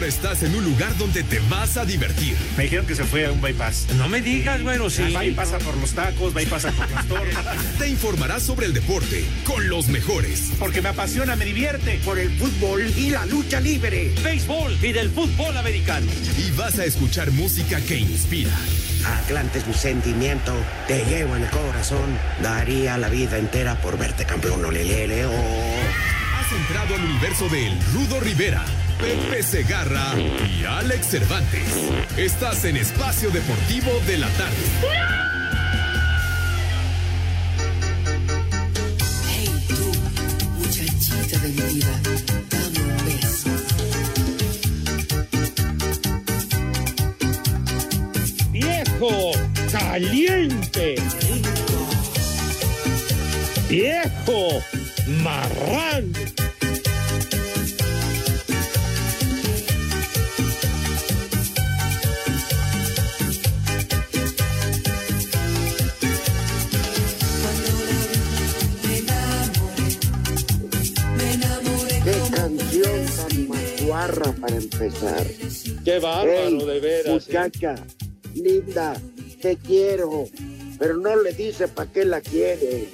Ahora estás en un lugar donde te vas a divertir. Me dijeron que se fue a un bypass. No me digas, bueno, sí. Va y pasa por los tacos, pasa por las torres. Te informarás sobre el deporte con los mejores. Porque me apasiona, me divierte. Por el fútbol y la lucha libre. Béisbol y del fútbol americano. Y vas a escuchar música que inspira. Atlante es mi sentimiento, te llevo en el corazón. Daría la vida entera por verte campeón, olelele, oh. Has entrado al universo de El Rudo Rivera, Pepe Segarra y Alex Cervantes. Estás en Espacio Deportivo de la Tarde. Hey tú, muchachita de mi vida, dame un beso. viejo caliente, viejo marrán. Para empezar. Qué bárbaro, Ey, de veras. ¿eh? Muchacha, linda, te quiero, pero no le dice para qué la quiere.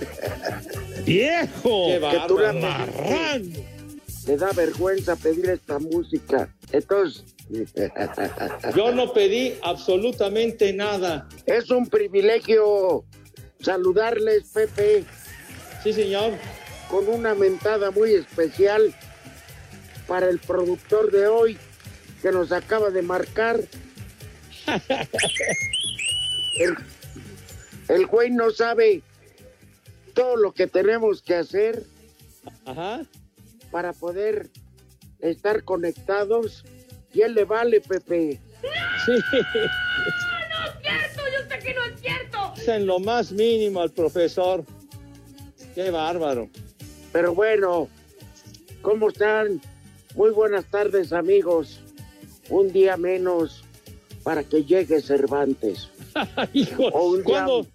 Viejo, Qué que tú la marrán. Te da vergüenza pedir esta música. Entonces, Yo no pedí absolutamente nada. es un privilegio saludarles, Pepe. Sí, señor. Con una mentada muy especial para el productor de hoy que nos acaba de marcar. El, el güey no sabe todo lo que tenemos que hacer Ajá. para poder estar conectados. Y él le vale, Pepe. Sí. No es cierto, yo sé que no es cierto. Es en lo más mínimo al profesor. Qué bárbaro. Pero bueno, ¿cómo están? Muy buenas tardes, amigos. Un día menos para que llegue Cervantes. Hijo, O un día- ¿cuándo,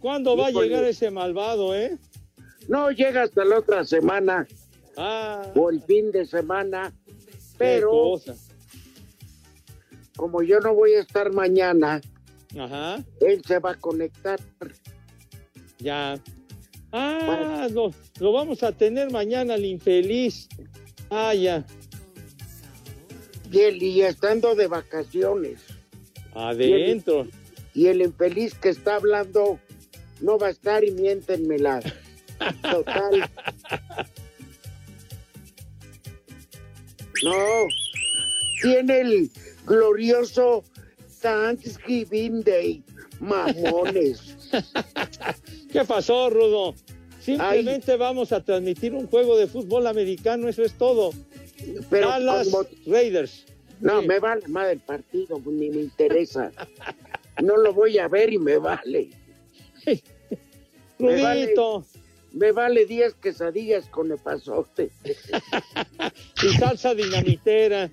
¿cuándo va a llegar ese malvado, eh? No llega hasta la otra semana Ah, o el fin de semana, pero como yo no voy a estar mañana, Ajá, él se va a conectar. ya. Ah, lo, lo vamos a tener mañana el infeliz. Ah, ya. Y, él, y estando de vacaciones. Adentro. Y el infeliz que está hablando no va a estar y miéntenmela. Total. No. Tiene el glorioso Thanksgiving Day. Mamones. ¿Qué pasó, Rudo? Simplemente vamos a transmitir un juego de fútbol americano, eso es todo. Pero Dallas como- Raiders. No, Sí. me vale más el partido, ni me interesa. No lo voy a ver y me vale. Me vale, me vale 10 quesadillas con epazote. Y salsa dinamitera.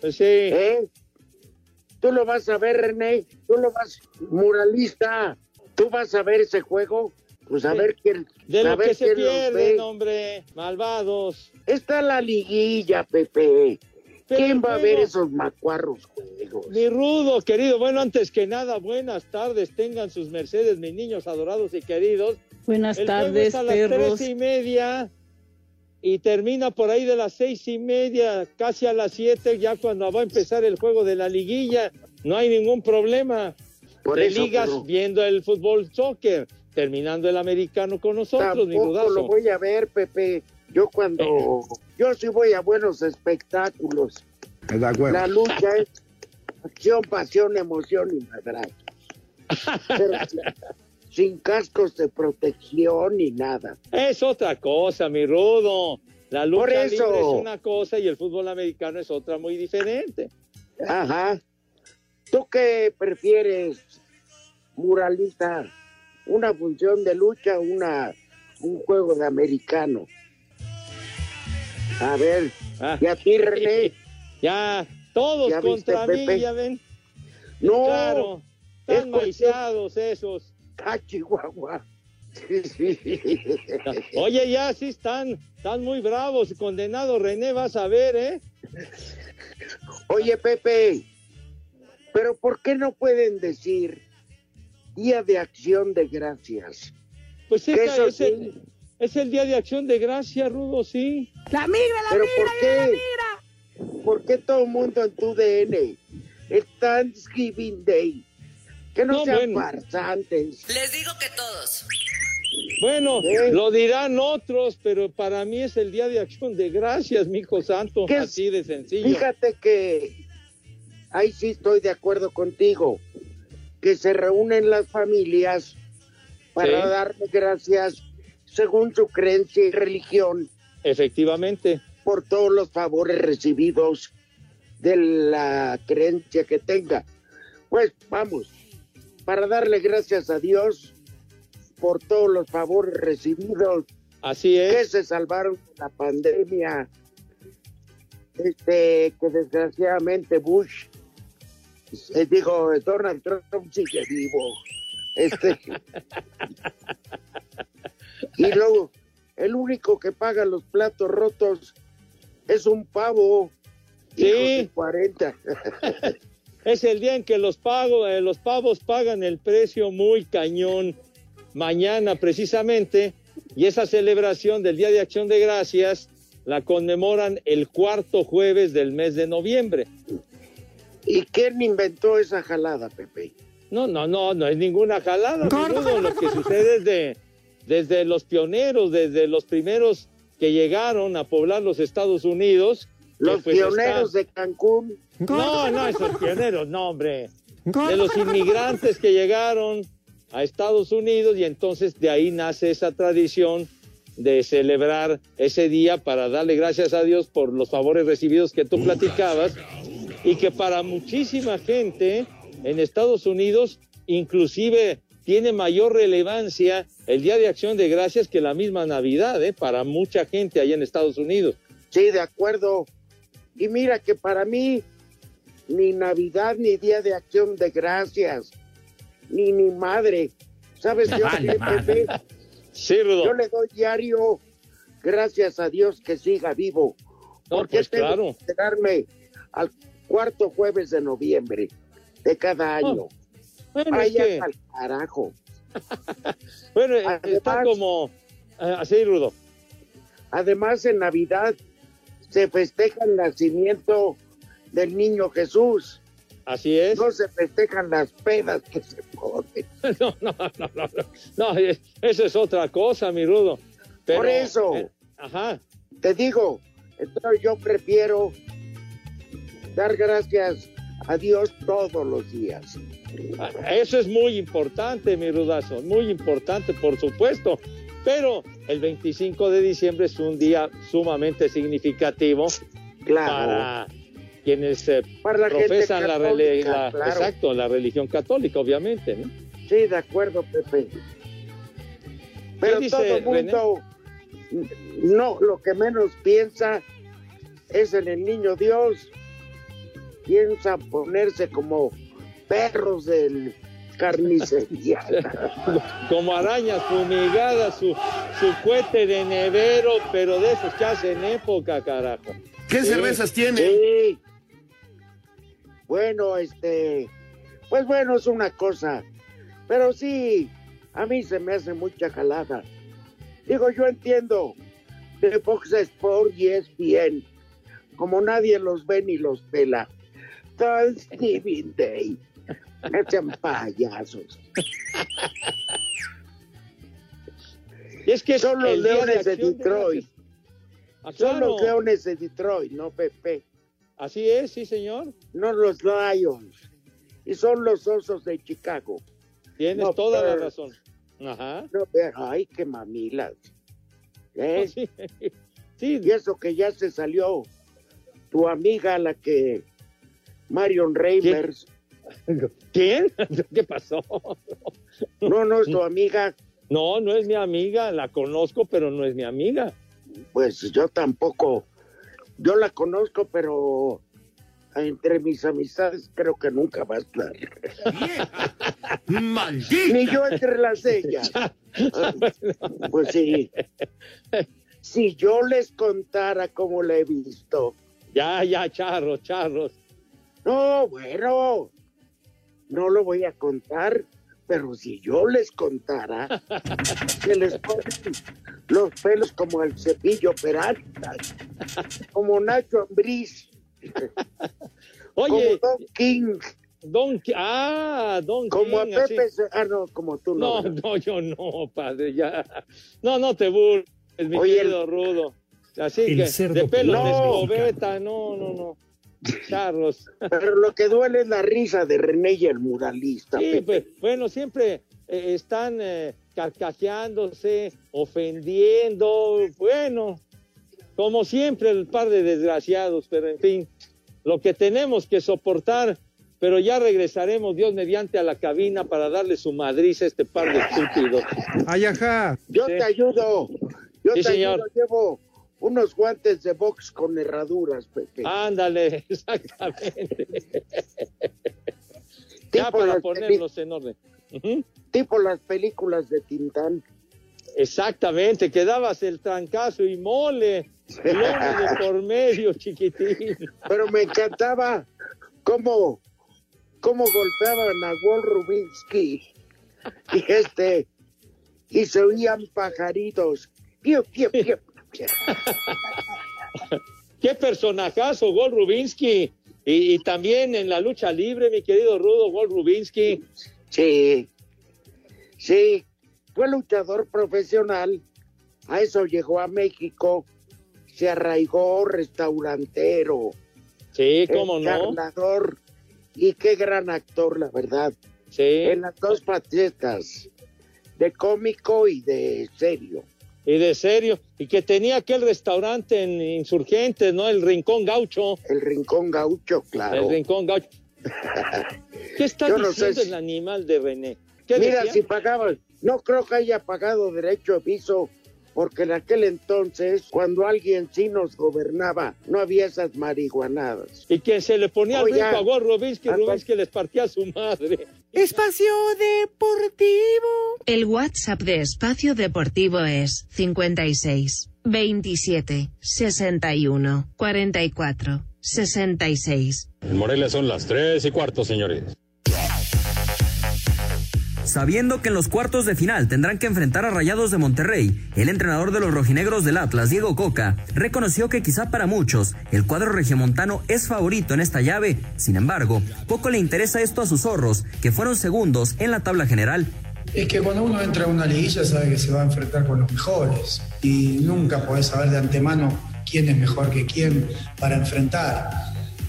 Pues sí. ¿Eh? Tú lo vas a ver, René. Tú lo vas, muralista. Tú vas a ver ese juego. Pues a Sí. ver quién. De a lo ver que se pierden, ve. hombre. Malvados. Está la liguilla, Pepe. Pero ¿Quién va a juego- ver esos macuarros juegos? Mi rudo, querido. Bueno, antes que nada, buenas tardes. Tengan sus mercedes, mis niños adorados y queridos. Buenas El juego tardes, es a las tres y media y termina por ahí de las seis y media, casi a las siete, ya cuando va a empezar el juego de la liguilla. No hay ningún problema. Por de eso, ligas pero- viendo el fútbol soccer, terminando el americano con nosotros, mi lo voy a ver, Pepe. Yo cuando... Yo sí voy a buenos espectáculos. La lucha es acción, pasión, emoción y madrazos. Pero sin cascos de protección ni nada. Es otra cosa, mi rudo. La lucha Por eso. libre es una cosa y el fútbol americano es otra muy diferente. Ajá. ¿Tú qué prefieres, muralista? ¿Una función de lucha o una, un juego de americano? A ver, Ah. ¿y a ti, René? Ya, todos ¿Ya viste, contra mí, Pepe? ya ven. No, Claro, es están maiceados esos. Ah, Chihuahua. Oye, ya sí están, están muy bravos. Condenado René, vas a ver, ¿eh? Oye, Pepe, pero ¿por qué no pueden decir Día de Acción de Gracias? Pues eso es, el, es el día de acción de gracia, Rudo, sí. La migra, la ¿Pero migra, por viene la qué? migra. ¿Por qué todo el mundo en tu DN? Es Thanksgiving Day. Que no, No, sean bueno. farsantes. Les digo que todos. Bueno, ¿Eh? lo dirán otros, pero para mí es el día de acción de gracias, mi hijo santo, ¿Qué así de sencillo. Fíjate que ahí sí estoy de acuerdo contigo, que se reúnen las familias para Sí. darle gracias según su creencia y religión Efectivamente. por todos los favores recibidos de la creencia que tenga. Pues vamos, para darle gracias a Dios por todos los favores recibidos Así que es. se salvaron de la pandemia, este, que desgraciadamente Bush, eh, digo, Donald Trump sigue vivo. Este, y luego, el único que paga los platos rotos es un pavo. Sí. hijo de 40. Es el día en que los, pago, eh, los pavos pagan el precio muy cañón. Mañana, precisamente, y esa celebración del Día de Acción de Gracias la conmemoran el cuarto jueves del mes de noviembre. ¿Y quién inventó esa jalada, Pepe? No, no, no, no es ninguna jalada. mi rudo. Lo que sucede es de, desde los pioneros, desde los primeros que llegaron a poblar los Estados Unidos. Los pues pioneros está- de Cancún. No, no, esos pioneros, no, hombre. De los inmigrantes que llegaron a Estados Unidos y entonces de ahí nace esa tradición de celebrar ese día para darle gracias a Dios por los favores recibidos que tú platicabas y que para muchísima gente en Estados Unidos inclusive tiene mayor relevancia el Día de Acción de Gracias que la misma Navidad, ¿eh? para mucha gente allá en Estados Unidos. Sí, de acuerdo. Y mira que para mí, ni Navidad, ni Día de Acción de Gracias, ni mi madre. ¿Sabes yo qué, Pepe? Sí. Yo le doy diario, gracias a Dios que siga vivo. No, Porque pues tengo claro. que esperarme al cuarto jueves de noviembre de cada año. Bueno, es que- al carajo. Bueno, eh, Además- está como eh, así, Rudo. Además, en Navidad se festeja el nacimiento del niño Jesús. Así es. No se festejan las pedas que se ponen. No, no, no, no, no. No, eh, eso es otra cosa, mi Rudo. Pero, Por eso. eh, ajá. Te digo, entonces yo prefiero dar gracias a Dios todos los días. Eso es muy importante, mi Rudazo. Muy importante, por supuesto. Pero el 25 de diciembre es un día sumamente significativo Claro. para quienes eh, Para la profesan la, católica, la- claro. exacto, la religión católica, obviamente, ¿no? Sí, de acuerdo, Pepe. Pero dice todo el mundo, no, lo que menos piensa es en el niño Dios. Piensa ponerse como perros del carnicería. como arañas fumigadas, su, su cohete de nevero, pero de esos que hacen época, carajo. ¿Qué Sí. cervezas tiene? Sí. Bueno, este, pues bueno, es una cosa, pero sí, a mí se me hace mucha jalada. Digo, yo entiendo de Fox Sport y es bien, como nadie los ve ni los pela. Thanksgiving Day. No sean payasos. Y es que Son los leones de Detroit. Ah, Son los leones de Detroit, no Pepe. Así es, sí, señor. No los Lions. Y son los osos de Chicago. Tienes No, toda la razón. Ajá. No, pero, ay, qué mamilas. ¿Eh? Sí. Sí, Y eso que ya se salió tu amiga, la que Marion Reimers. ¿Quién? ¿Qué pasó? No, no es tu amiga. No, no es mi amiga, la conozco, pero no es mi amiga. Pues yo tampoco. Yo la conozco, pero entre mis amistades creo que nunca va a estar. ¡Maldita! Ni yo entre las de ellas. Pues sí. Si yo les contara cómo la he visto. Ya, ya, charros, charros. No, bueno. No lo voy a contar, pero si yo les contara, se les ponen los pelos como el cepillo Peralta, como Nacho Ambriz, Oye, como Don King, Don, ah, Don como a King, así. Pepe. Ah, no, como tú no. No, no, yo no, padre, ya. No, no te burles, mi Oye, querido Rudo. Así El que, cerdo de pelos de pelón. escobeta, no, no, no. Charros. Pero lo que duele es la risa de René y el muralista. Sí, Pepe. pues, bueno, siempre eh, están eh, carcajeándose, ofendiendo, bueno, como siempre el par de desgraciados, pero en fin, lo que tenemos que soportar, pero ya regresaremos, Dios mediante, a la cabina para darle su madriz a este par de estúpidos. Ay, ajá. Yo Sí. te ayudo. Yo Sí, te señor. ayudo. Llevo unos guantes de box con herraduras, Pepe. Ándale, exactamente. ya para ponerlos en orden. Tipo las películas de Tintán. Exactamente, que dabas el trancazo y mole, lomo de por medio, chiquitín. Pero me encantaba cómo, cómo golpeaban a Walt Rubinsky. Y este, y se oían pajaritos. Piu, piu, piu, piu. Qué personajazo, Gol Rubinsky. Y, y también en la lucha libre, mi querido Rudo, Gol Rubinsky. Sí, sí, fue luchador profesional. A eso llegó a México. Se arraigó restaurantero. Sí, cómo no. Y qué gran actor, la verdad. Sí, En las dos facetas, de cómico y de serio. Y de serio. Y que tenía aquel restaurante en Insurgentes, ¿no? El Rincón Gaucho. El Rincón Gaucho, claro. El Rincón Gaucho. ¿Qué está no diciendo si- el animal de René? ¿Qué Mira, decía? si pagaban, no creo que haya pagado derecho de piso, porque en aquel entonces, cuando alguien sí nos gobernaba, no había esas marihuanadas. Y quien se le ponía al brinco a Gol Rubinsky, Rubinsky les partía a su madre. Espacio Deportivo. El WhatsApp de Espacio Deportivo es 56 27 61 44 66. En Morelia son las tres y cuarto, señores. Sabiendo que en los cuartos de final tendrán que enfrentar a Rayados de Monterrey, el entrenador de los rojinegros del Atlas, Diego Coca, reconoció que quizá para muchos el cuadro regiomontano es favorito en esta llave. Sin embargo, poco le interesa esto a sus zorros, que fueron segundos en la tabla general. Es que cuando uno entra a una liguilla sabe que se va a enfrentar con los mejores y nunca podés saber de antemano quién es mejor que quién para enfrentar.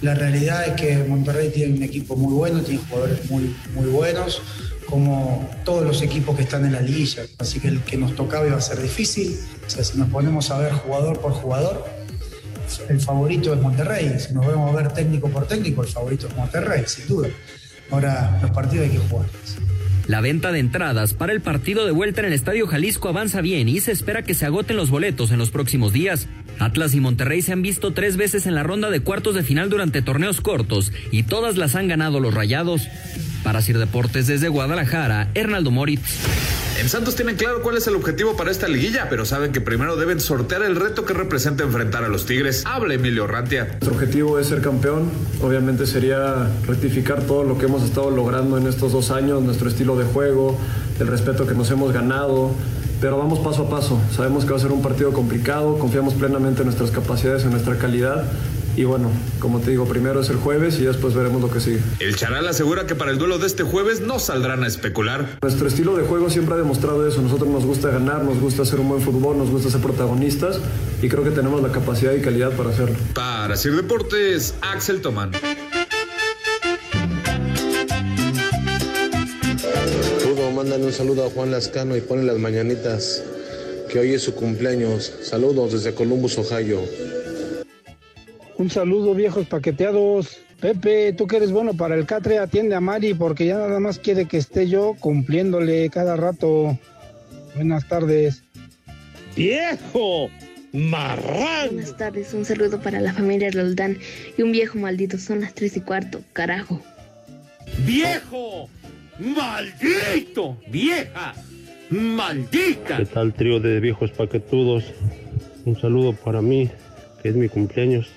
La realidad es que Monterrey tiene un equipo muy bueno, tiene jugadores muy, muy buenos, como todos los equipos que están en la liguilla. Así que el que nos tocaba iba a ser difícil. O sea, si nos ponemos a ver jugador por jugador, el favorito es Monterrey. Si nos vemos a ver técnico por técnico, el favorito es Monterrey, sin duda. Ahora, los partidos hay que jugarlos. La venta de entradas para el partido de vuelta en el Estadio Jalisco avanza bien y se espera que se agoten los boletos en los próximos días. Atlas y Monterrey se han visto tres veces en la ronda de cuartos de final durante torneos cortos y todas las han ganado los Rayados. Para Sir Deportes desde Guadalajara, Hernaldo Moritz. En Santos tienen claro cuál es el objetivo para esta liguilla, pero saben que primero deben sortear el reto que representa enfrentar a los Tigres. Habla Emilio Rantia. Nuestro objetivo es ser campeón. Obviamente sería rectificar todo lo que hemos estado logrando en estos dos años, nuestro estilo de juego, el respeto que nos hemos ganado. Pero vamos paso a paso. Sabemos que va a ser un partido complicado, confiamos plenamente en nuestras capacidades, en nuestra calidad. Y bueno, como te digo, primero es el jueves y después veremos lo que sigue. El Charal asegura que para el duelo de este jueves no saldrán a especular. Nuestro estilo de juego siempre ha demostrado eso. Nosotros nos gusta ganar, nos gusta hacer un buen fútbol, nos gusta ser protagonistas y creo que tenemos la capacidad y calidad para hacerlo. Para Sir Deportes, Axel Tomán. Mándale un saludo a Juan Lascano y ponle las mañanitas, que hoy es su cumpleaños. Saludos desde Columbus, Ohio. Un saludo, viejos paqueteados. Pepe, tú que eres bueno para el catre, atiende a Mari porque ya nada más quiere que esté yo cumpliéndole cada rato. Buenas tardes. ¡Viejo! ¡Marrán! Buenas tardes, un saludo para la familia Roldán y un viejo maldito. Son las tres y cuarto, carajo. ¡Viejo! ¡Maldito! ¡Vieja! ¡Maldita! ¿Qué tal, trío de viejos paquetudos? Un saludo para mí, que es mi cumpleaños.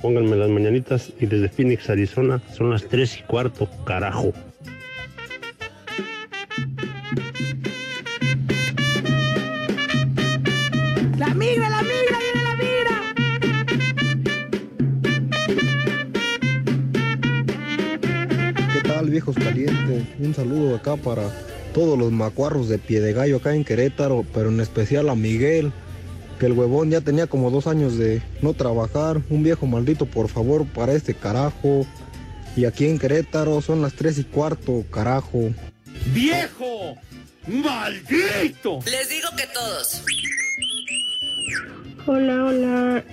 Pónganme las mañanitas y desde Phoenix, Arizona, son las 3 y cuarto, carajo. ¡La migra, viejos calientes? Un saludo acá para todos los macuarros de pie de gallo acá en Querétaro, pero en especial a Miguel, que el huevón ya tenía como dos años de no trabajar. Un viejo maldito, por favor, para este carajo. Y aquí en Querétaro son las tres y cuarto, carajo. ¡Viejo! ¡Maldito! Les digo que todos. Hola, hola,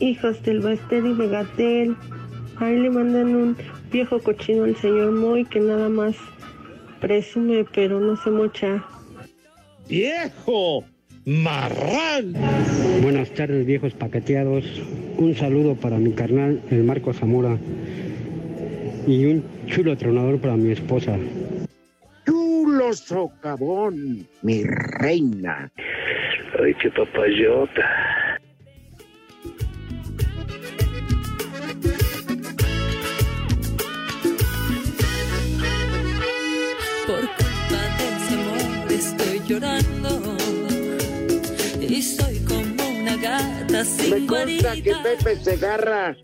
hijos del Baster y Megatel. Ahí le mandan un viejo cochino al señor Moy que nada más presume, pero no se mocha. ¡Viejo! ¡Marrán! Buenas tardes, viejos paqueteados. Un saludo para mi carnal, el Marco Zamora. Y un chulo tronador para mi esposa. Chulo socavón, mi reina. Ay, qué papayota. Me consta que. Pepe Segarra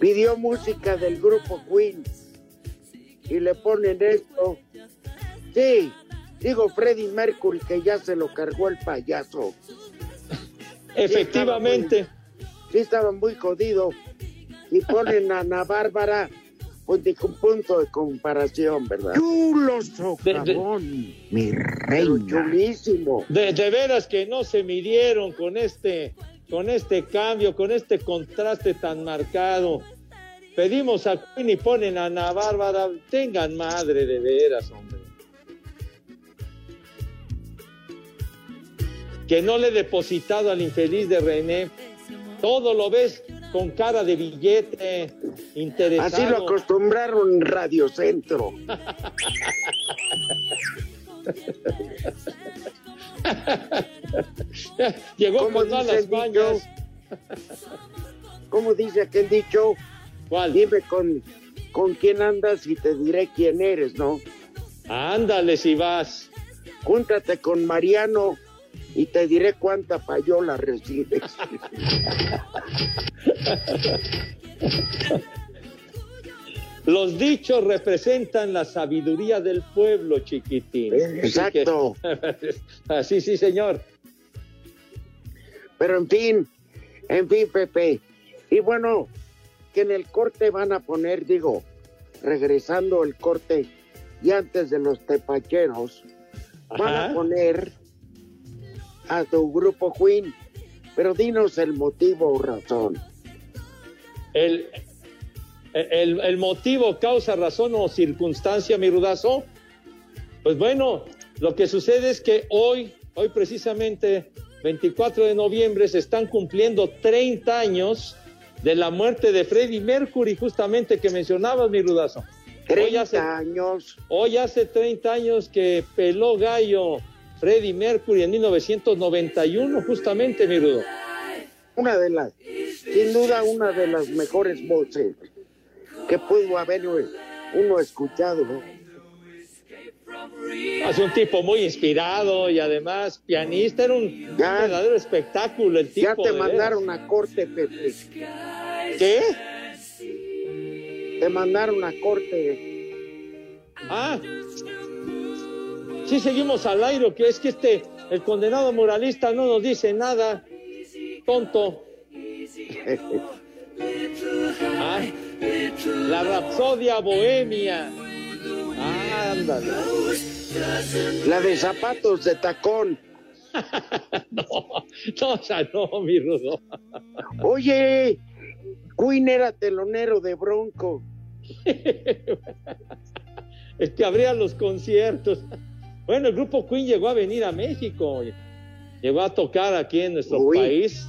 pidió música del grupo Queen y le ponen esto. Sí, digo Freddie Mercury que ya se lo cargó el payaso. Efectivamente. Sí estaba muy jodido. Y ponen a Ana Bárbara pues de un punto de comparación, ¿verdad? Chulo socavón, mi reina. chulísimo. De, de veras que no se midieron con este, con este cambio, con este contraste tan marcado. Pedimos a Queen y ponen a Ana Bárbara. Tengan madre de veras, hombre. Que no le he depositado al infeliz de René. Todo lo ves con cara de billete, interesado. Así lo acostumbraron en Radio Centro. Llegó ¿Cómo con todas las? ¿Cómo dice aquel dicho? ¿Cuál? Dime con, con quién andas y te diré quién eres, ¿no? Ándale si vas. Júntate con Mariano y te diré cuánta payola recibes. Los dichos representan la sabiduría del pueblo, chiquitín. Exacto. Así, sí, señor. Pero en fin, en fin, Pepe. Y bueno, que en el corte van a poner, digo, regresando el corte y antes de los tepacheros, van a poner a tu grupo Queen. Pero dinos el motivo o razón. El, el, el motivo, causa, razón o circunstancia, mi rudazo. Pues bueno, lo que sucede es que hoy, hoy precisamente, 24 de noviembre, se están cumpliendo 30 años de la muerte de Freddie Mercury, justamente que mencionabas, mi rudazo. 30 años. Hoy hace 30 años que peló gallo Freddie Mercury en 1991, justamente, mi rudo. Una de las, sin duda, una de las mejores voces que pudo haber uno escuchado, ¿no? Es un tipo muy inspirado y además pianista, era un verdadero espectáculo el tipo. Ya te mandaron a corte, Pepe. ¿Qué? Te mandaron a corte. Ah, sí seguimos al aire, que es que este, el condenado moralista no nos dice nada, tonto. Ah, la Rapsodia Bohemia. Ah, Ándale. La de zapatos de tacón. no, no, o sea, no, mi Rudo. Oye, Queen era telonero de Bronco. es que abría los conciertos. Bueno, el grupo Queen llegó a venir a México. Llegó a tocar aquí en nuestro país.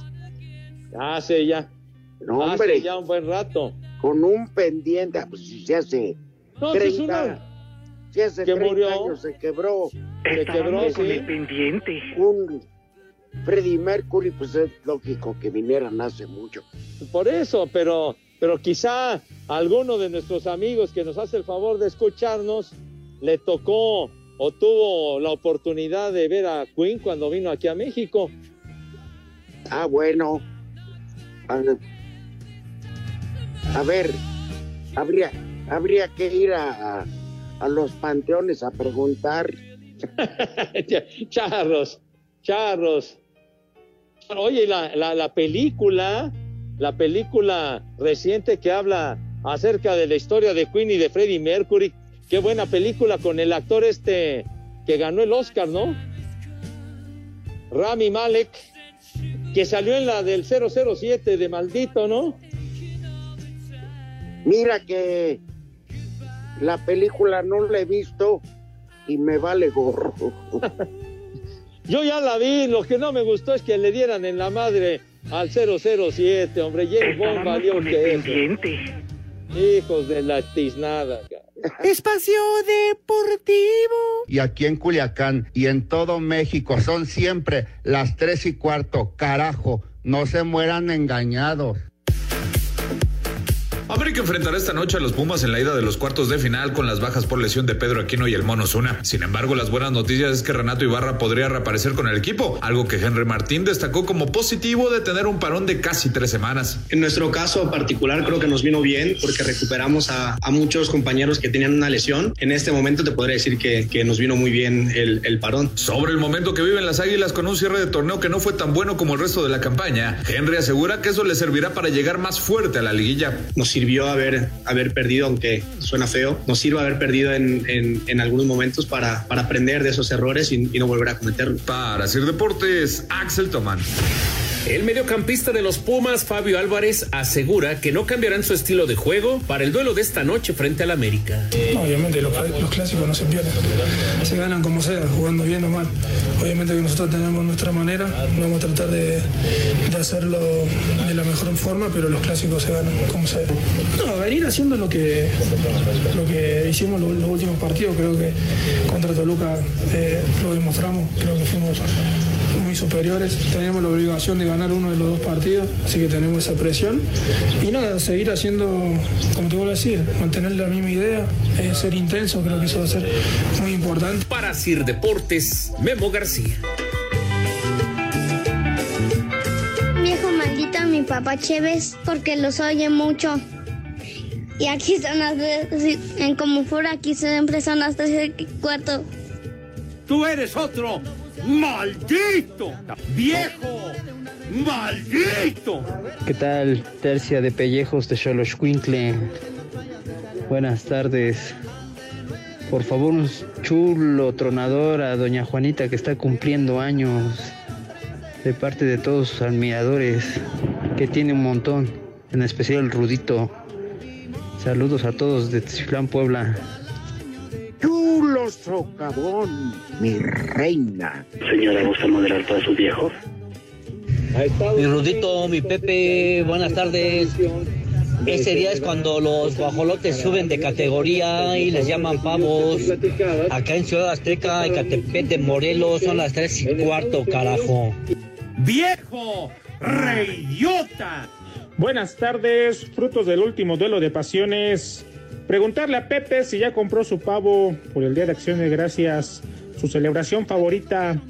Hace ya. No, hace hombre. ya un buen rato. Con un pendiente, ah, pues se hace No, pues, 30, si hace que 30 murió. años se quebró. Se quebró, con sí. el pendiente. Un Freddie Mercury, pues es lógico que vinieran hace mucho. Por eso, pero, pero quizá alguno de nuestros amigos que nos hace el favor de escucharnos le tocó o tuvo la oportunidad de ver a Queen cuando vino aquí a México. Ah, bueno. A, ver, habría, habría que ir a, a, a los panteones a preguntar. charros, charros. Oye, la, la, la película, la película reciente que habla acerca de la historia de Queen y de Freddie Mercury, qué buena película con el actor este que ganó el Oscar, ¿no? Rami Malek, que salió en la del 007 de Maldito, ¿no? Mira que la película no la he visto y me vale gorro. Yo ya la vi, lo que no me gustó es que le dieran en la madre al 007, hombre, James Bond valió que eso. Hijos de la tiznada. Espacio Deportivo. Y aquí en Culiacán y en todo México son siempre las tres y cuarto. Carajo, no se mueran engañados. América enfrentará esta noche a los Pumas en la ida de los cuartos de final con las bajas por lesión de Pedro Aquino y el Mono Zuna. Sin embargo, las buenas noticias es que Renato Ibarra podría reaparecer con el equipo, algo que Henry Martín destacó como positivo de tener un parón de casi tres semanas. En nuestro caso particular creo que nos vino bien porque recuperamos a, a muchos compañeros que tenían una lesión. En este momento te podría decir que, que nos vino muy bien el, el parón. Sobre el momento que viven las Águilas con un cierre de torneo que no fue tan bueno como el resto de la campaña, Henry asegura que eso le servirá para llegar más fuerte a la liguilla. Nos sirvió haber, haber perdido, aunque suena feo, nos sirve haber perdido en, en, en algunos momentos para, para aprender de esos errores y, y no volver a cometerlos. Para hacer deportes, Axel Tomán. El mediocampista de los Pumas, Fabio Álvarez, asegura que no cambiarán su estilo de juego para el duelo de esta noche frente al América. No, obviamente los, los, clásicos no se pierden, se ganan como sea, jugando bien o mal. Obviamente que nosotros tenemos nuestra manera, vamos a tratar de, de hacerlo de la mejor forma, pero los clásicos se ganan como sea. No, venir haciendo lo que, lo que hicimos los, los últimos partidos, creo que contra Toluca eh, lo demostramos, creo que fuimos muy superiores, tenemos la obligación de ganar uno de los dos partidos, así que tenemos esa presión. Y nada, seguir haciendo, como te vuelvo a decir, mantener la misma idea, eh, ser intenso, creo que eso va a ser muy importante. Para Sir Deportes, Memo García. Viejo maldito, mi papá Chévez, porque los oye mucho. Y aquí son las en como fuera, aquí siempre son las tres y cuarto. Tú eres otro maldito, viejo, maldito. ¿Qué tal, tercia de pellejos de Xoloxcuintle? Buenas tardes. Por favor, un chulo tronador a doña Juanita que está cumpliendo años de parte de todos sus admiradores, que tiene un montón, en especial el Rudito. Saludos a todos de Tiziflán, Puebla. Chulo socavón, mi reina. Señora, ¿gusta moderar para sus viejos? Mi Rudito, mi Pepe, buenas tardes. Ese día es cuando los guajolotes suben de categoría y les llaman pavos. Acá en Ciudad Azteca, en Catepec de Morelos, son las tres y cuarto, carajo. ¡Viejo! ¡Reyota! Buenas tardes, frutos del último duelo de pasiones. Preguntarle a Pepe si ya compró su pavo por el Día de Acción de Gracias, su celebración favorita.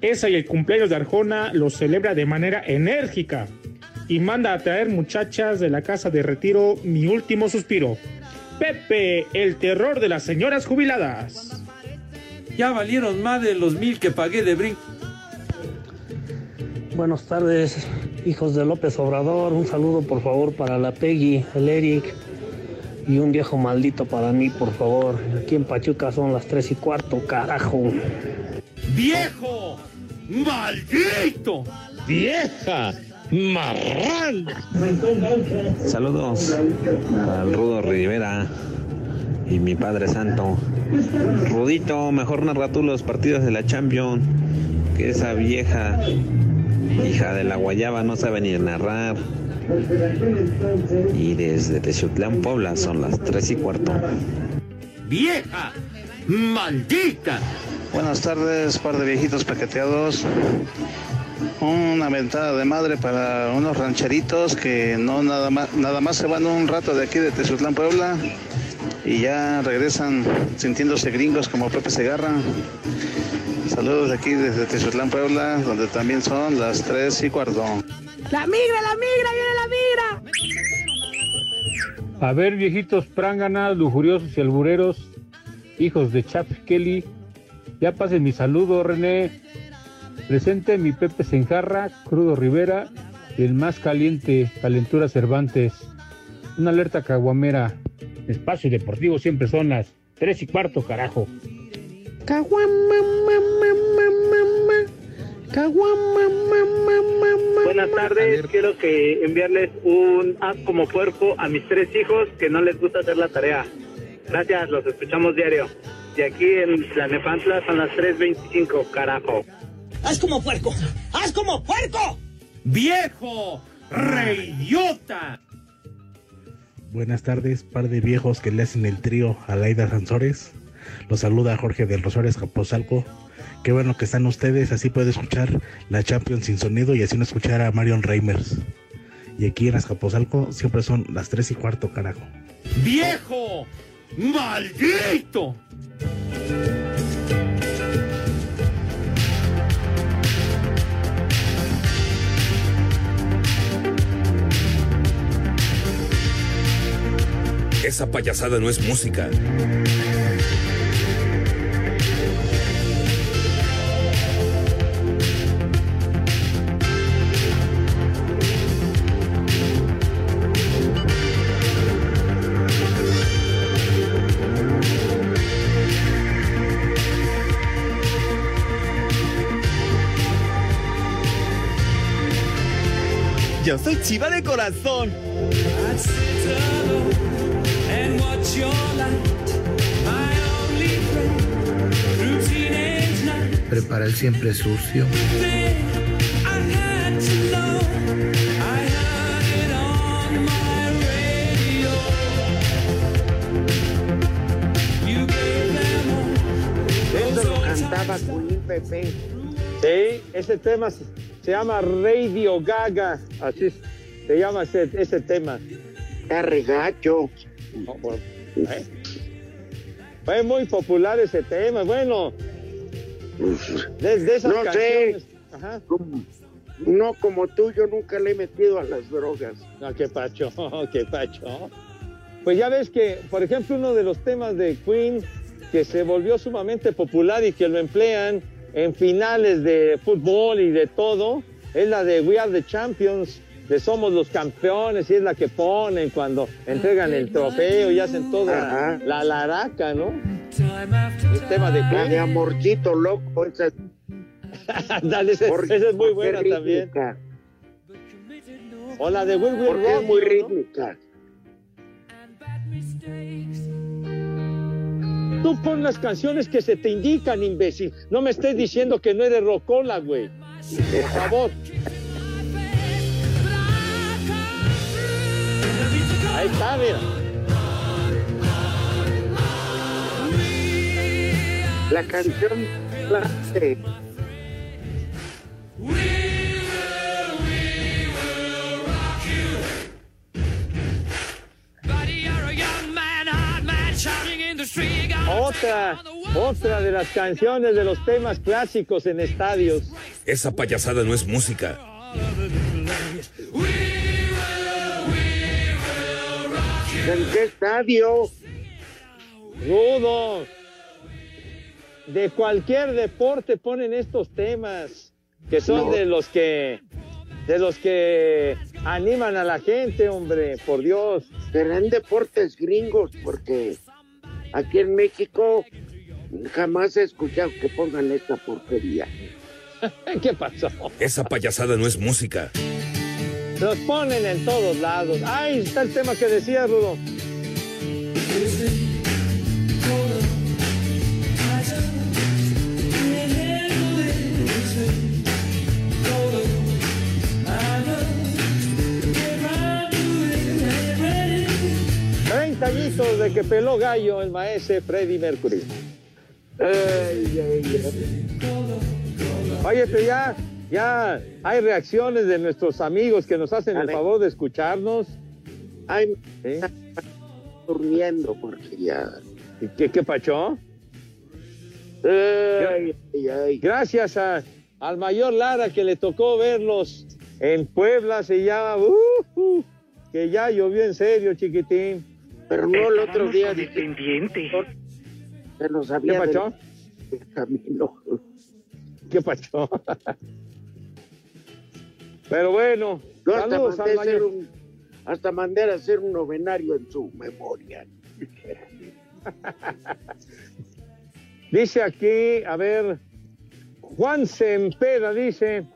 Esa y el cumpleaños de Arjona lo celebra de manera enérgica y manda a traer muchachas de la casa de retiro Mi Último Suspiro. Pepe, el terror de las señoras jubiladas. Ya valieron más de los mil que pagué de brinco. Buenas tardes, hijos de López Obrador. Un saludo por favor para la Peggy, el Eric, Y un viejo maldito para mí, por favor. Aquí en Pachuca son las tres y cuarto, carajo. ¡Viejo! ¡Maldito! ¡Vieja! ¡Marrán! Saludos al Rudo Rivera y mi Padre Santo. Rudito, mejor narra tú los partidos de la Champions que esa vieja hija de la guayaba no sabe ni narrar. Y desde Tezutlán, Puebla, son las tres y cuarto. ¡Vieja! ¡Maldita! Buenas tardes, par de viejitos paqueteados. Una ventada de madre para unos rancheritos que no nada más, nada más se van un rato de aquí de Tezutlán, Puebla y ya regresan sintiéndose gringos como Pepe Segarra. Saludos de aquí desde Tezutlán, Puebla, donde también son las tres y cuarto. La migra, la migra, viene la migra. A ver, viejitos pránganas, lujuriosos y albureros, hijos de Chap Kelly, ya pasen mi saludo, René. Presente mi Pepe Senjarra, Crudo Rivera y el más caliente, Calentura Cervantes. Una alerta caguamera. Espacio Deportivo siempre son las tres y cuarto, carajo. Buenas tardes, quiero que enviarles un as como puerco a mis tres hijos que no les gusta hacer la tarea. Gracias, los escuchamos diario. Y aquí en la Nepantla son las 3.25, carajo. ¡Haz como puerco! ¡Haz como puerco! ¡Viejo! ¡Reyota! Buenas tardes, par de viejos que le hacen el trío a Laida Sansores. Los saluda Jorge del Rosario Escaposalco. Qué bueno que están ustedes, así puede escuchar la Champions sin sonido y así no escuchar a Marion Reimers. Y aquí en Azcapotzalco siempre son las 3 y cuarto, carajo. ¡Viejo! ¡Maldito! Esa payasada no es música. Soy chiva de corazón. Prepara el siempre sucio. Eso lo cantaba Queen Pepe. Sí, ese tema se, se llama Radio Gaga, así se llama ese, ese tema. Está regacho. No, bueno, ¿eh? Fue muy popular ese tema, bueno. Desde esas no canciones. sé. No como tú, yo nunca le he metido a las drogas. No, qué pacho, qué pacho. Pues ya ves que, por ejemplo, uno de los temas de Queen que se volvió sumamente popular y que lo emplean en finales de fútbol y de todo, es la de We Are the Champions, de Somos los Campeones, y es la que ponen cuando entregan el trofeo y hacen toda la laraca, ¿no? El tema de La de Amorcito Loco, esa es Dale, esa, Porque- esa es muy buena es también. O la de Will Will Porque es Rock muy rítmica. Tú pon las canciones que se te indican, imbécil. No me estés diciendo que no eres rocola, güey. Por favor. Ahí está, mira. La canción la Otra, otra de las canciones de los temas clásicos en estadios. Esa payasada no es música. ¿En qué estadio? Rudo. De cualquier deporte ponen estos temas que son de los que de los que animan a la gente, hombre, por Dios. Serán deportes gringos, porque aquí en México jamás he escuchado que pongan esta porquería. ¿Qué pasó? Esa payasada no es música. Los ponen en todos lados. Ahí está el tema que decía Rudo. De que peló gallo el maestro Freddie Mercury. Oye, pero ya, ya hay reacciones de nuestros amigos que nos hacen el favor de escucharnos. Ay, durmiendo porque ya. ¿Y qué, qué pachó? Ay, ay, ay. Gracias a, al mayor Lara que le tocó verlos en Puebla, se llama, uh, uh, que ya llovió en serio, chiquitín. Pero no el otro día dije, Pendiente. se ¿Qué había pachó? del camino. ¿Qué pachó? Pero bueno, Yo hasta saludos mandé, hacer un, hasta mandé a hacer un novenario en su memoria. Dice aquí, a ver, Juan Sempera dice,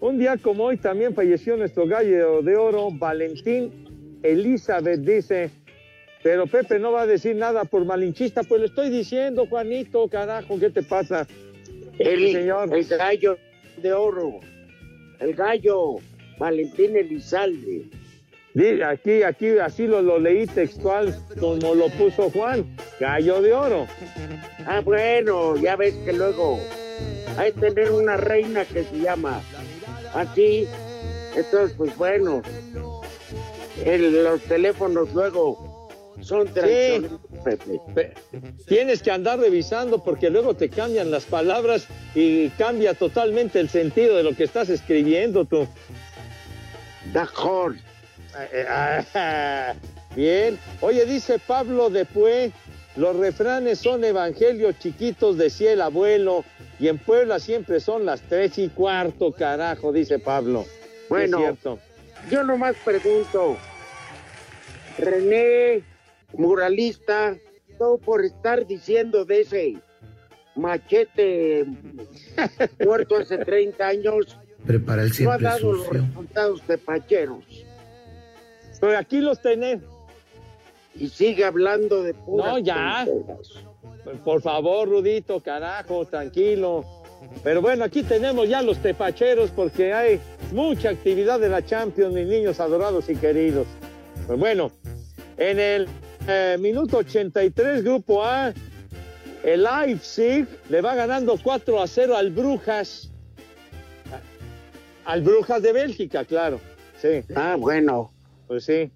un día como hoy también falleció nuestro gallo de oro, Valentín Elizabeth, dice, pero Pepe no va a decir nada por malinchista, pues le estoy diciendo, Juanito, carajo, ¿qué te pasa? El, señor. el gallo de oro. El gallo Valentín Elizalde. Aquí, aquí, así lo, lo leí textual como lo puso Juan, gallo de oro. Ah, bueno, ya ves que luego hay que tener una reina que se llama así. Entonces, pues bueno, el- los teléfonos luego son Pepe. Pe- Tienes que andar revisando porque luego te cambian las palabras y cambia totalmente el sentido de lo que estás escribiendo tú. Dajor. Bien. Oye, dice Pablo Depué, los refranes son evangelios chiquitos, decía el abuelo, y en Puebla siempre son las tres y cuarto, carajo, dice Pablo. Bueno. Es cierto. Yo nomás pregunto, René, muralista, todo por estar diciendo de ese machete muerto hace 30 años, Prepara el no ha siempre dado los resultados de Pacheros. Pero aquí los tenés. Y sigue hablando de puras No, ya. tonteras. Por favor, Rudito, carajo, tranquilo. Pero bueno, aquí tenemos ya los tepacheros porque hay mucha actividad de la Champions, mis niños adorados y queridos. Pues bueno, en el eh, minuto 83, Grupo A, el Leipzig le va ganando 4 a 0 al Brujas. Al Brujas de Bélgica, claro. Sí, Ah, bueno. pues sí.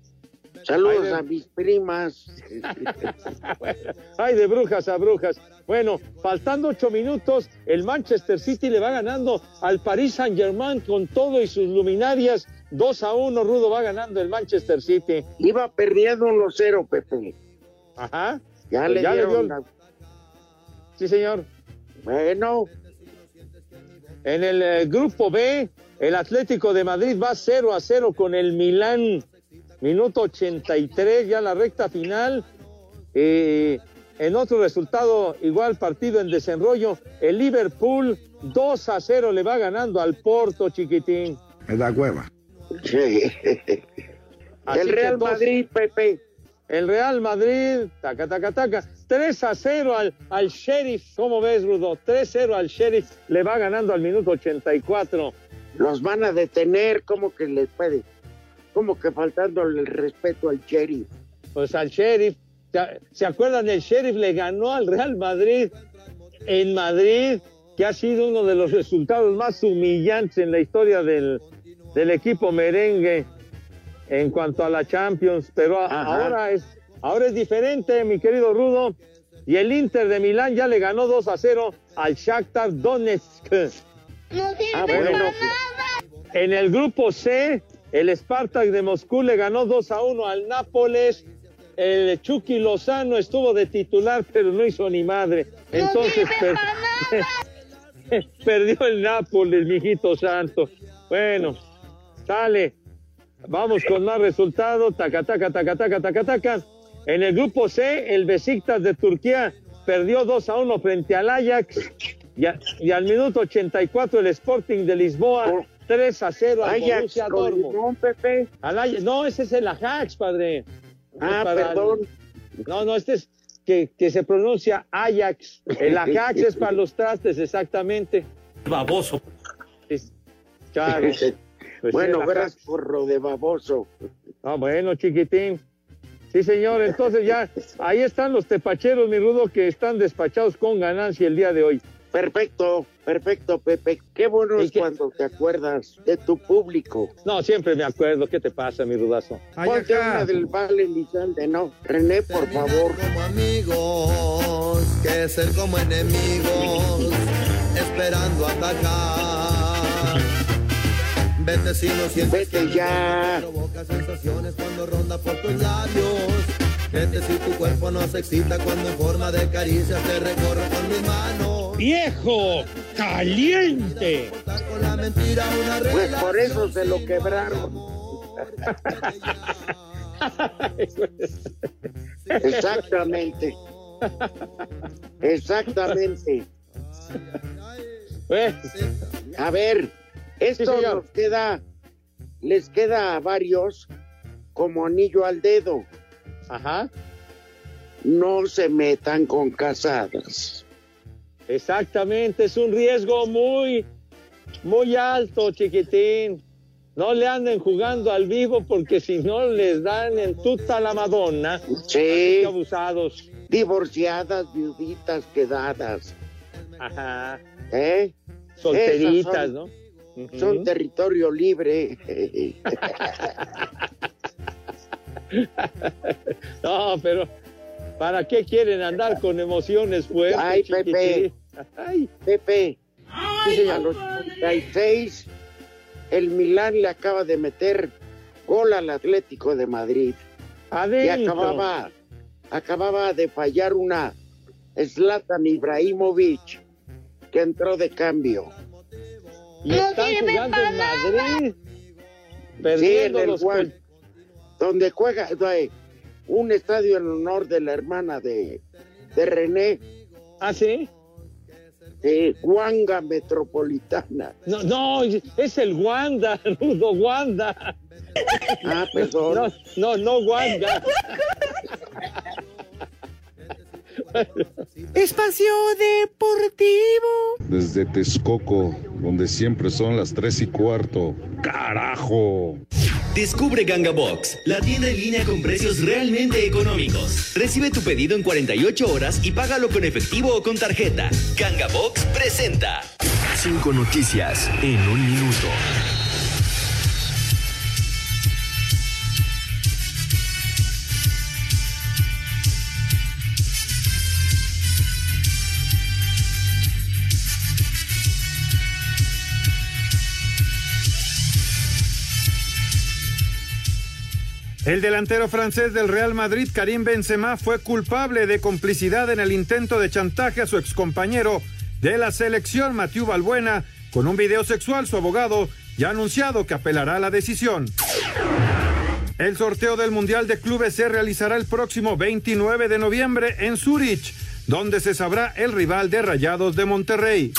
Saludos de- a mis primas. Ay, de brujas a brujas. Bueno, faltando ocho minutos, el Manchester City le va ganando al Paris Saint Germain con todo y sus luminarias. 2 a 1, Rudo va ganando el Manchester City. Iba perdiendo 1-0, Pepe. Ajá. Ya Pues le ya le dieron dio- la- Sí, señor. Bueno, En el eh, grupo B, el Atlético de Madrid va 0 a 0 con el Milán. Minuto 83, ya la recta final. Eh, en otro resultado, igual partido en desenrollo, el Liverpool 2 a 0 le va ganando al Porto, chiquitín. Me da cueva. Sí. El Real dos- Madrid, Pepe. El Real Madrid, taca, taca, taca, 3 a 0 al, al Sheriff. ¿Cómo ves, Rudo? 3-0 al Sheriff, le va ganando al minuto 84. Los van a detener, como que les puede? Como que faltándole el respeto al sheriff. pues al Sheriff. ¿Se- ¿Se acuerdan? El Sheriff le ganó al Real Madrid en Madrid, que ha sido uno de los resultados más humillantes en la historia del, del equipo merengue en cuanto a la Champions. Pero Ajá. ahora es, ahora es diferente, mi querido Rudo. Y el Inter de Milán ya le ganó 2 a 0 al Shakhtar Donetsk. No sirve Ah, bueno. para nada. En el grupo C, el Spartak de Moscú le ganó 2 a 1 al Nápoles. El Chucky Lozano estuvo de titular, pero no hizo ni madre. Entonces per- perdió el Nápoles, mijito santo. Bueno, sale. Vamos con más resultados. Taca, taca, taca, taca, taca, taca. En el grupo C, el Besiktas de Turquía perdió 2 a 1 frente al Ajax. Y, a- y al minuto 84 el Sporting de Lisboa 3 a 0 al Ajax, Borussia. Al Ajax- no, ese es el Ajax, padre. Ah, para perdón. el- no, no, este es que, que se pronuncia Ajax. El Ajax es para los trastes, exactamente. Baboso. Es- claro. Pues bueno, sí, verás Ajax. porro de baboso. Ah, bueno, chiquitín. Sí, señor. Entonces ya, ahí están los tepacheros, mi rudo, que están despachados con ganancia el día de hoy. Perfecto, perfecto, Pepe. Qué bueno ¿Y es cuando te acuerdas de tu público. No, siempre me acuerdo. ¿Qué te pasa, mi rudazo? Ponte una del Vale Lizalde, ¿no? René, por favor. como amigos que ser como enemigos, esperando atacar. Vete si no sientes Vete que ya. provoca sensaciones cuando ronda por tus labios. Vete si tu cuerpo no se excita cuando en forma de caricias te recorro con mis manos. ¡Viejo! ¡Caliente! Pues por eso se lo quebraron. Exactamente. Exactamente. Eh, A ver, esto Sí, nos queda, les queda a varios como anillo al dedo. Ajá. No se metan con casadas. Exactamente, es un riesgo muy, muy alto, chiquitín. No le anden jugando al vivo porque si no les dan en tuta la Madonna. Sí. Abusados. Divorciadas, viuditas, quedadas. Ajá. ¿Eh? Solteritas, son- ¿no? Son territorio libre. No, pero ¿para qué quieren andar con emociones fuertes? Ay, Pepe. Ay, Pepe, sí, señor. a los 36, el Milán le acaba de meter gol al Atlético de Madrid. Y Adentro. acababa, acababa de fallar una Zlatan Ibrahimovic que entró de cambio. Y están jugando en Madrid. Sí, en Perdiendo el los Juan, donde juega un estadio en honor de la hermana de, de René. ¿Ah, sí? Sí, Huanga Metropolitana. No, no, es el Wanda, Rudo Wanda. Ah, perdón. No, no, no Wanda. Espacio Deportivo. Desde Texcoco, donde siempre son las tres y cuarto. ¡Carajo! Descubre Ganga Box, la tienda en línea con precios realmente económicos. Recibe tu pedido en 48 horas y págalo con efectivo o con tarjeta. Ganga Box presenta. Cinco noticias en un minuto. El delantero francés del Real Madrid, Karim Benzema, fue culpable de complicidad en el intento de chantaje a su excompañero de la selección, Mathieu Balbuena, con un video sexual. Su abogado ya ha anunciado que apelará a la decisión. El sorteo del Mundial de Clubes se realizará el próximo 29 de noviembre en Zurich, donde se sabrá el rival de Rayados de Monterrey.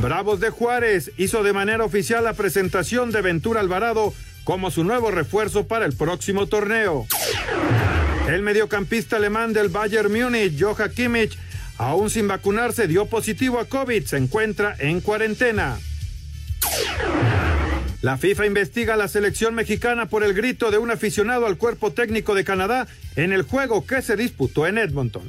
Bravos de Juárez hizo de manera oficial la presentación de Ventura Alvarado como su nuevo refuerzo para el próximo torneo. El mediocampista alemán del Bayern Múnich, Joachim Kimmich, aún sin vacunarse, dio positivo a COVID, se encuentra en cuarentena. La FIFA investiga a la selección mexicana por el grito de un aficionado al cuerpo técnico de Canadá en el juego que se disputó en Edmonton.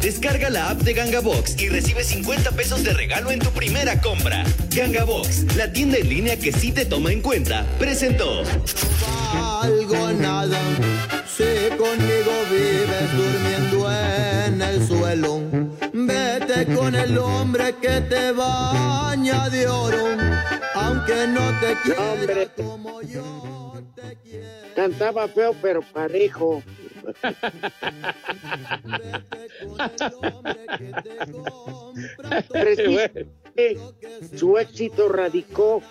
Descarga la app de Ganga Box y recibe 50 pesos de regalo en tu primera compra. Ganga Box, la tienda en línea que sí te toma en cuenta, presentó. Algo nada, si conmigo vives durmiendo en el suelo, vete con el hombre que te baña de oro, aunque no te quiera como yo te quiero. Cantaba feo, pero parejo. Su éxito radicó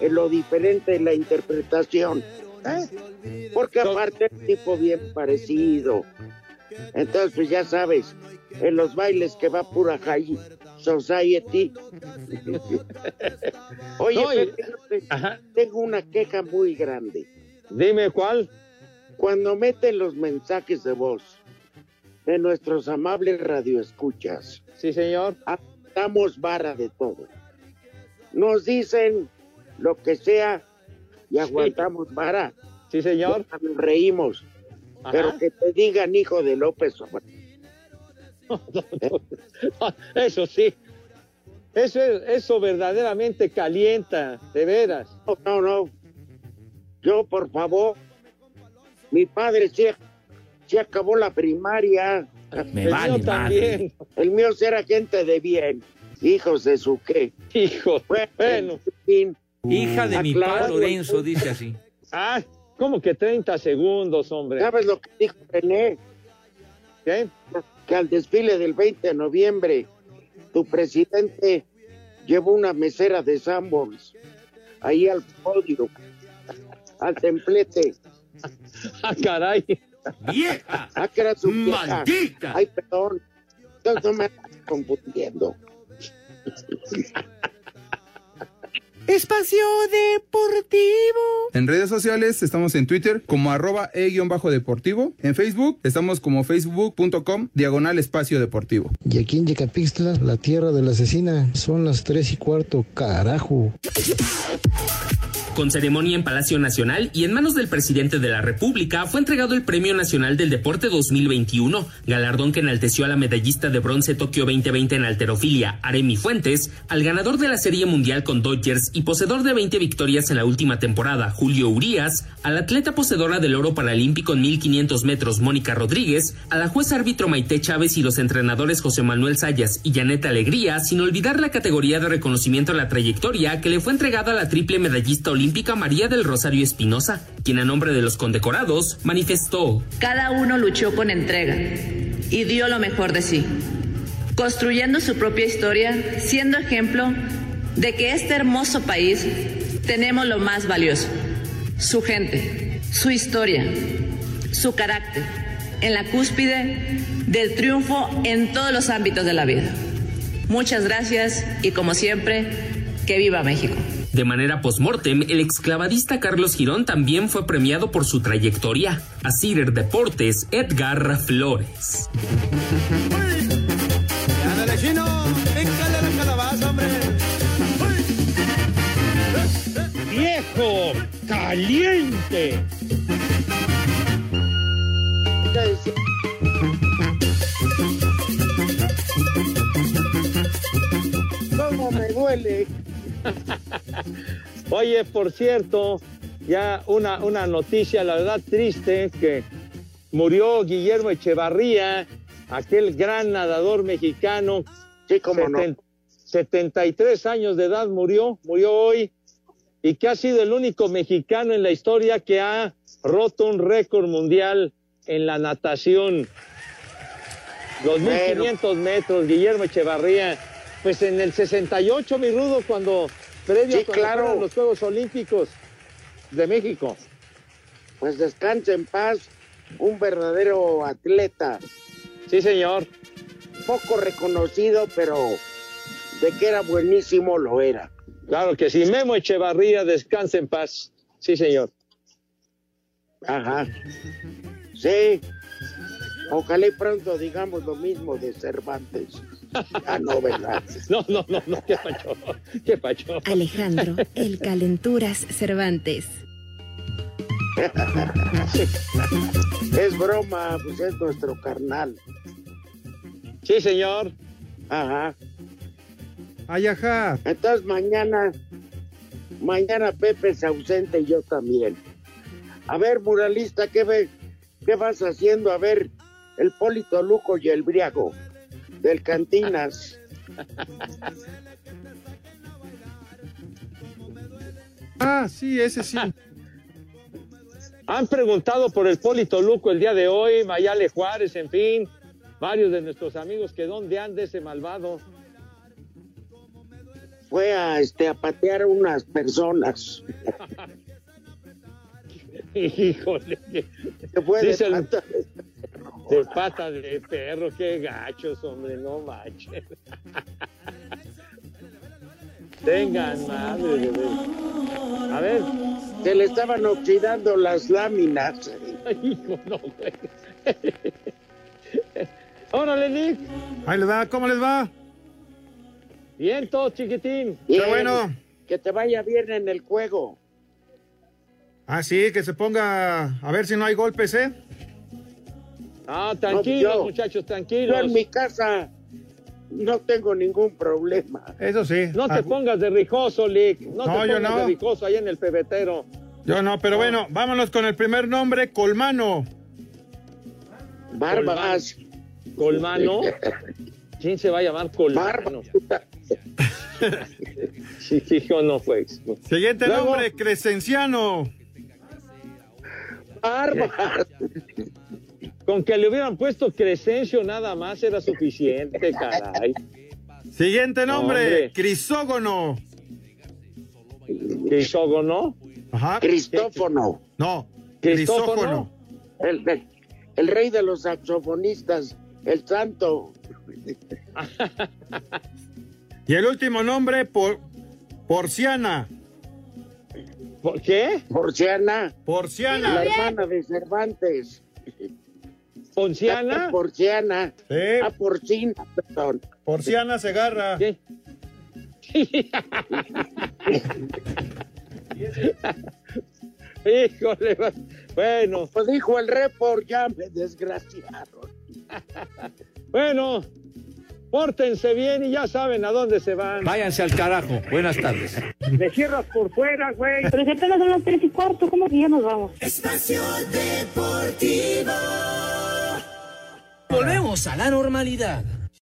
en lo diferente de la interpretación. ¿eh? Porque aparte es tipo bien parecido. Entonces, pues ya sabes, en los bailes que va pura high society. Oye, No, y- Pepe, tengo una queja muy grande. Dime cuál. Cuando meten los mensajes de voz de nuestros amables radioescuchas. Sí, señor. Damos vara de todo. Nos dicen lo que sea y aguantamos vara. Sí, señor. Nos reímos. Ajá. Pero que te digan hijo de López Obrador. Eso sí. Eso, es- eso verdaderamente calienta, de veras. No, no, no. Yo, por favor, mi padre se, se acabó la primaria. Me El vale mío madre. también. El mío era gente de bien. Hijos de su qué. Hijos. Bueno, en fin. Hija de mi Aclarado pa el Lorenzo, dice así. Ah, ¿cómo que 30 segundos, hombre? ¿Sabes lo que dijo René? ¿Qué? Que al desfile del 20 de noviembre, tu presidente llevó una mesera de Sanborns ahí al podio, al templete. Ah, caray. ¡Vieja! Ah, que era su vieja. ¡Maldita! Ay, perdón. Entonces no me estás confundiendo. Espacio Deportivo. En redes sociales estamos en Twitter como arroba e-deportivo. En Facebook estamos como facebook.com diagonal espacio deportivo. Y aquí en Yecapixtla, la tierra de la asesina, son las tres y cuarto, carajo. Con ceremonia en Palacio Nacional y en manos del presidente de la República fue entregado el Premio Nacional del Deporte 2021, galardón que enalteció a la medallista de bronce Tokio 2020 en alterofilia, Aremi Fuentes, al ganador de la Serie Mundial con Dodgers y poseedor de 20 victorias en la última temporada, Julio Urias, al atleta poseedora del oro paralímpico en 1500 metros, Mónica Rodríguez, a la juez árbitro Maite Chávez y los entrenadores José Manuel Sayas y Janet Alegría, sin olvidar la categoría de reconocimiento a la trayectoria que le fue entregada a la triple medallista olímpica María del Rosario Espinosa, quien a nombre de los condecorados manifestó. Cada uno luchó con entrega y dio lo mejor de sí, construyendo su propia historia, siendo ejemplo de que este hermoso país tenemos lo más valioso, su gente, su historia, su carácter, en la cúspide del triunfo en todos los ámbitos de la vida. Muchas gracias y como siempre, que viva México. De manera post-mortem, el exclavadista Carlos Girón también fue premiado por su trayectoria. A Cider Deportes, Edgar Flores. Viejo caliente. ¿Cómo me duele? Oye, por cierto, ya una, una noticia, la verdad triste, que murió Guillermo Echevarría, aquel gran nadador mexicano. Sí, cómo no. 73 años de edad murió, murió hoy, y que ha sido el único mexicano en la historia que ha roto un récord mundial en la natación. Los 1500 metros, Guillermo Echevarría, pues en el 68, mi rudo, cuando previo Sí, cuando claro. los Juegos Olímpicos de México. Pues descanse en paz, un verdadero atleta. Sí, señor. Poco reconocido, pero de que era buenísimo lo era. Claro que sí. Memo Echevarría, descanse en paz. Sí, señor. Ajá. Sí. Ojalá y pronto digamos lo mismo de Cervantes. Ah, no, ¿verdad? No, no, no, no, qué pacho, qué pacho. Alejandro, el calenturas Cervantes. es broma, pues es nuestro carnal. Sí, señor. Ajá. Ay, ajá. Entonces mañana, mañana Pepe es ausente y yo también. A ver, muralista, ¿qué, ve, qué vas haciendo? A ver, el Polito Luco y el Briago del Cantinas. Ah, sí, ese sí. Han preguntado por el Polito Luco el día de hoy, Mayale Juárez, en fin, varios de nuestros amigos que dónde anda ese malvado. Fue a este a patear a unas personas. Híjole. Se fue de Dice el- de pata de perro, qué gachos, hombre, no manches. Tengan madre de ver. A ver. Se le estaban oxidando las láminas. Hijo, no, güey. Órale, Nick. Ahí les va, ¿cómo les va? Bien, todo chiquitín. Bien, bueno. Que te vaya bien en el juego. Ah, sí, que se ponga a ver si no hay golpes, ¿eh? Ah, tranquilos, yo- muchachos, Yo tranquilos. en mi casa no tengo ningún problema. Eso sí. No te Ah, pongas de rijoso, Lick. No, No, te yo pongas no. de rijoso ahí en el pebetero. Yo no, pero bueno, vámonos con el primer nombre, Colmano. Barbas. Colmano. ¿Quién se va a llamar Colmano? Sí, hijo, no fue. Siguiente Luego- nombre, Crescenciano. Barbas. Con que le hubieran puesto Crescencio nada más era suficiente, caray. Siguiente nombre, Hombre. Crisógono. Crisógono. Ajá. Cristófono. No. Crisógono. El, el- el rey de los saxofonistas. El santo. Y el último nombre, por, Porciana. ¿Por qué? Porciana. La Porciana. hermana de Cervantes. ¿Ponciana? Porciana. Sí, Ah, porcina, perdón. Porciana Segarra. ¿Qué? Híjole, va- bueno, Pues dijo el report, ya me desgraciaron. bueno, pórtense bien y ya saben a dónde se van. Váyanse al carajo. Buenas tardes. Me cierras por fuera, güey. Pero si apenas son las tres y cuarto, ¿cómo que ya nos vamos? Espacio Deportivo. Volvemos a la normalidad.